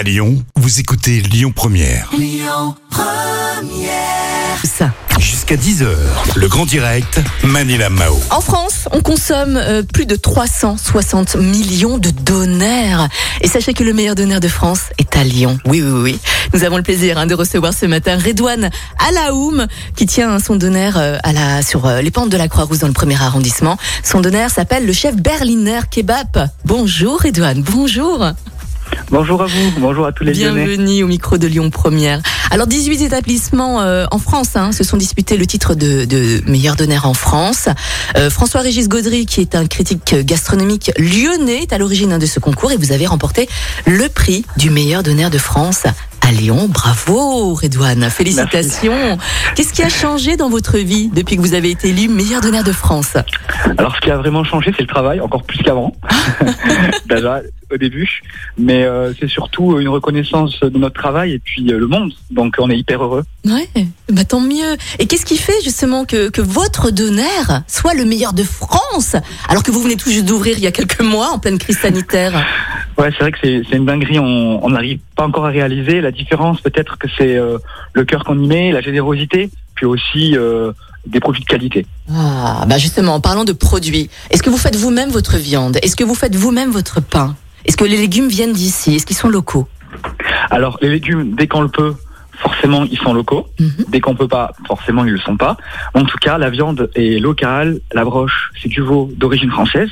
À Lyon, vous écoutez Lyon Première. Ça. Jusqu'à 10h, le grand direct, Manila Mao. En France, on consomme euh, plus de 360 millions de donneurs. Et sachez que le meilleur donneur de France est à Lyon. Oui, oui, oui. Nous avons le plaisir hein, de recevoir ce matin Redouane Alaoum, qui tient son donneur euh, à la, sur euh, les pentes de la Croix-Rousse dans le premier arrondissement. Son donneur s'appelle le chef Berliner Kebab. Bonjour Redouane, bonjour. Bonjour à vous, bonjour à tous les. Bienvenue au micro de Lyon Première. Alors 18 établissements euh, en France hein, se sont disputés le titre de, de meilleur donneur en France. Euh, François-Régis Gaudry, qui est un critique gastronomique lyonnais, est à l'origine hein, de ce concours et vous avez remporté le prix du meilleur donneur de France à Lyon. Bravo Redouane, félicitations. Qu'est-ce qui a changé dans votre vie depuis que vous avez été élu meilleur donneur de France? Alors ce qui a vraiment changé, c'est le travail, encore plus qu'avant. Déjà au début, mais euh, c'est surtout une reconnaissance de notre travail et puis euh, le monde. Donc on est hyper heureux. Ouais, bah tant mieux. Et qu'est-ce qui fait justement que, que votre donneur soit le meilleur de France alors que vous venez tout juste d'ouvrir il y a quelques mois en pleine crise sanitaire? Ouais, c'est vrai que c'est une dinguerie. On on n'arrive pas encore à réaliser la différence. Peut-être que c'est euh, le cœur qu'on y met, la générosité, puis aussi euh, des produits de qualité. Ah, bah justement, en parlant de produits, est-ce que vous faites vous-même votre viande? Est-ce que vous faites vous-même votre pain? Est-ce que les légumes viennent d'ici? Est-ce qu'ils sont locaux? Alors les légumes, dès qu'on le peut, forcément ils sont locaux. Mhm. Dès qu'on peut pas, forcément ils le sont pas. En tout cas, la viande est locale. La broche, c'est du veau d'origine française.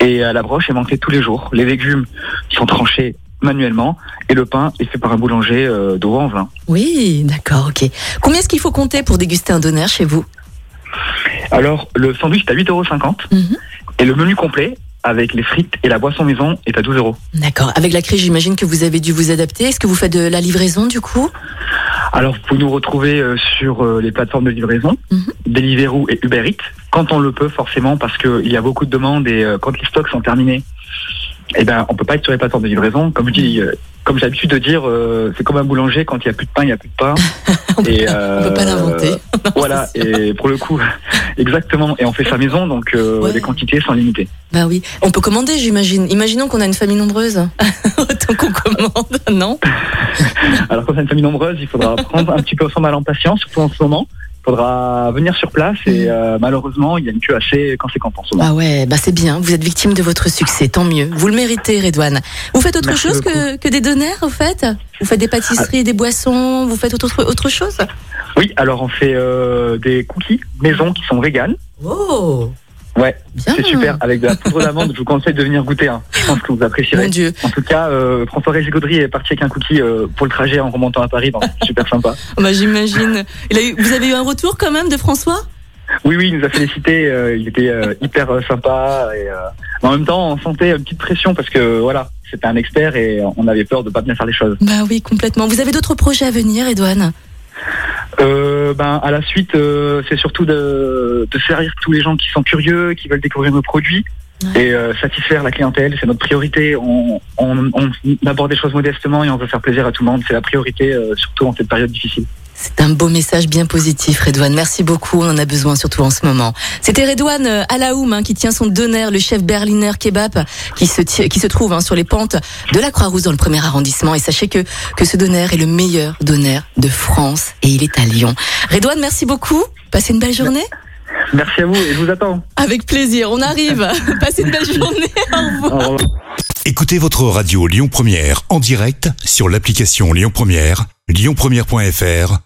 Et euh, la broche est montée tous les jours. Les légumes sont tranchés manuellement. Et le pain est fait par un boulanger euh, de en Oui, d'accord, ok. Combien est-ce qu'il faut compter pour déguster un donneur chez vous? Alors, le sandwich est à 8,50 euros. Mhm. Et le menu complet, avec les frites et la boisson maison, est à 12 euros. D'accord. Avec la crise, j'imagine que vous avez dû vous adapter. Est-ce que vous faites de la livraison du coup? Alors, vous pouvez nous retrouver euh, sur euh, les plateformes de livraison, Mhm. Deliveroo et Uber Eats, quand on le peut forcément, parce qu'il y a beaucoup de demandes et euh, quand les stocks sont terminés, eh ben, on peut pas être sur les plateformes de livraison. Comme je dis, euh, comme j'ai l'habitude de dire, euh, c'est comme un boulanger, quand il y a plus de pain, il y a plus de pain. On et, On peut pas l'inventer. Voilà, et pour le coup, exactement. Et on fait sa maison, donc euh, Ouais. les quantités sont limitées. Bah oui. On peut commander, j'imagine. Imaginons qu'on a une famille nombreuse. Autant qu'on commande, non? Alors quand c'est une famille nombreuse, il faudra prendre un petit peu son mal en patience, surtout en ce moment. Faudra venir sur place et Mm. euh, malheureusement, il y a une queue assez conséquente en ce moment. Ah ouais, bah c'est bien. Vous êtes victime de votre succès, tant mieux. Vous le méritez, Redouane. Vous faites autre Merci chose que, que des donneurs, au fait? Vous faites des pâtisseries, des boissons Vous faites autre, autre chose? Oui, alors on fait euh, des cookies maison qui sont véganes. Oh Ouais, c'est super. Avec de la poudre d'amande, je vous conseille de venir goûter. hein. Je pense que vous Mon apprécierez. Dieu. En tout cas, euh, François-Régis Gaudry est parti avec un cookie euh, pour le trajet en remontant à Paris, donc super sympa. Bah j'imagine. Vous avez eu un retour quand même de François? Oui, oui, il nous a félicité. euh, il était hyper sympa. Et, en même temps, on sentait une petite pression parce que voilà, c'était un expert et on avait peur de pas bien faire les choses. Bah oui, complètement. Vous avez d'autres projets à venir, Redouane Euh, ben, à la suite, euh, c'est surtout de, de servir tous les gens qui sont curieux, qui veulent découvrir nos produits. Ouais. Et euh, satisfaire la clientèle, c'est notre priorité. On, on, on aborde des choses modestement et on veut faire plaisir à tout le monde. C'est la priorité, euh, surtout en cette période difficile. C'est un beau message bien positif, Redouane. Merci beaucoup. On en a besoin surtout en ce moment. C'était Redouane euh, Alaoum hein, qui tient son donneur, le chef Berliner Kebab, qui se, qui se trouve hein, sur les pentes de la Croix-Rousse dans le premier arrondissement. Et sachez que, que ce donneur est le meilleur donneur de France et il est à Lyon. Redouane, merci beaucoup. Passez une belle journée. Merci à vous et je vous attends. Avec plaisir. On arrive. Passez une belle journée. Au revoir. Au revoir. Écoutez votre radio Lyon Première en direct sur l'application Lyon Première, lyonpremière.fr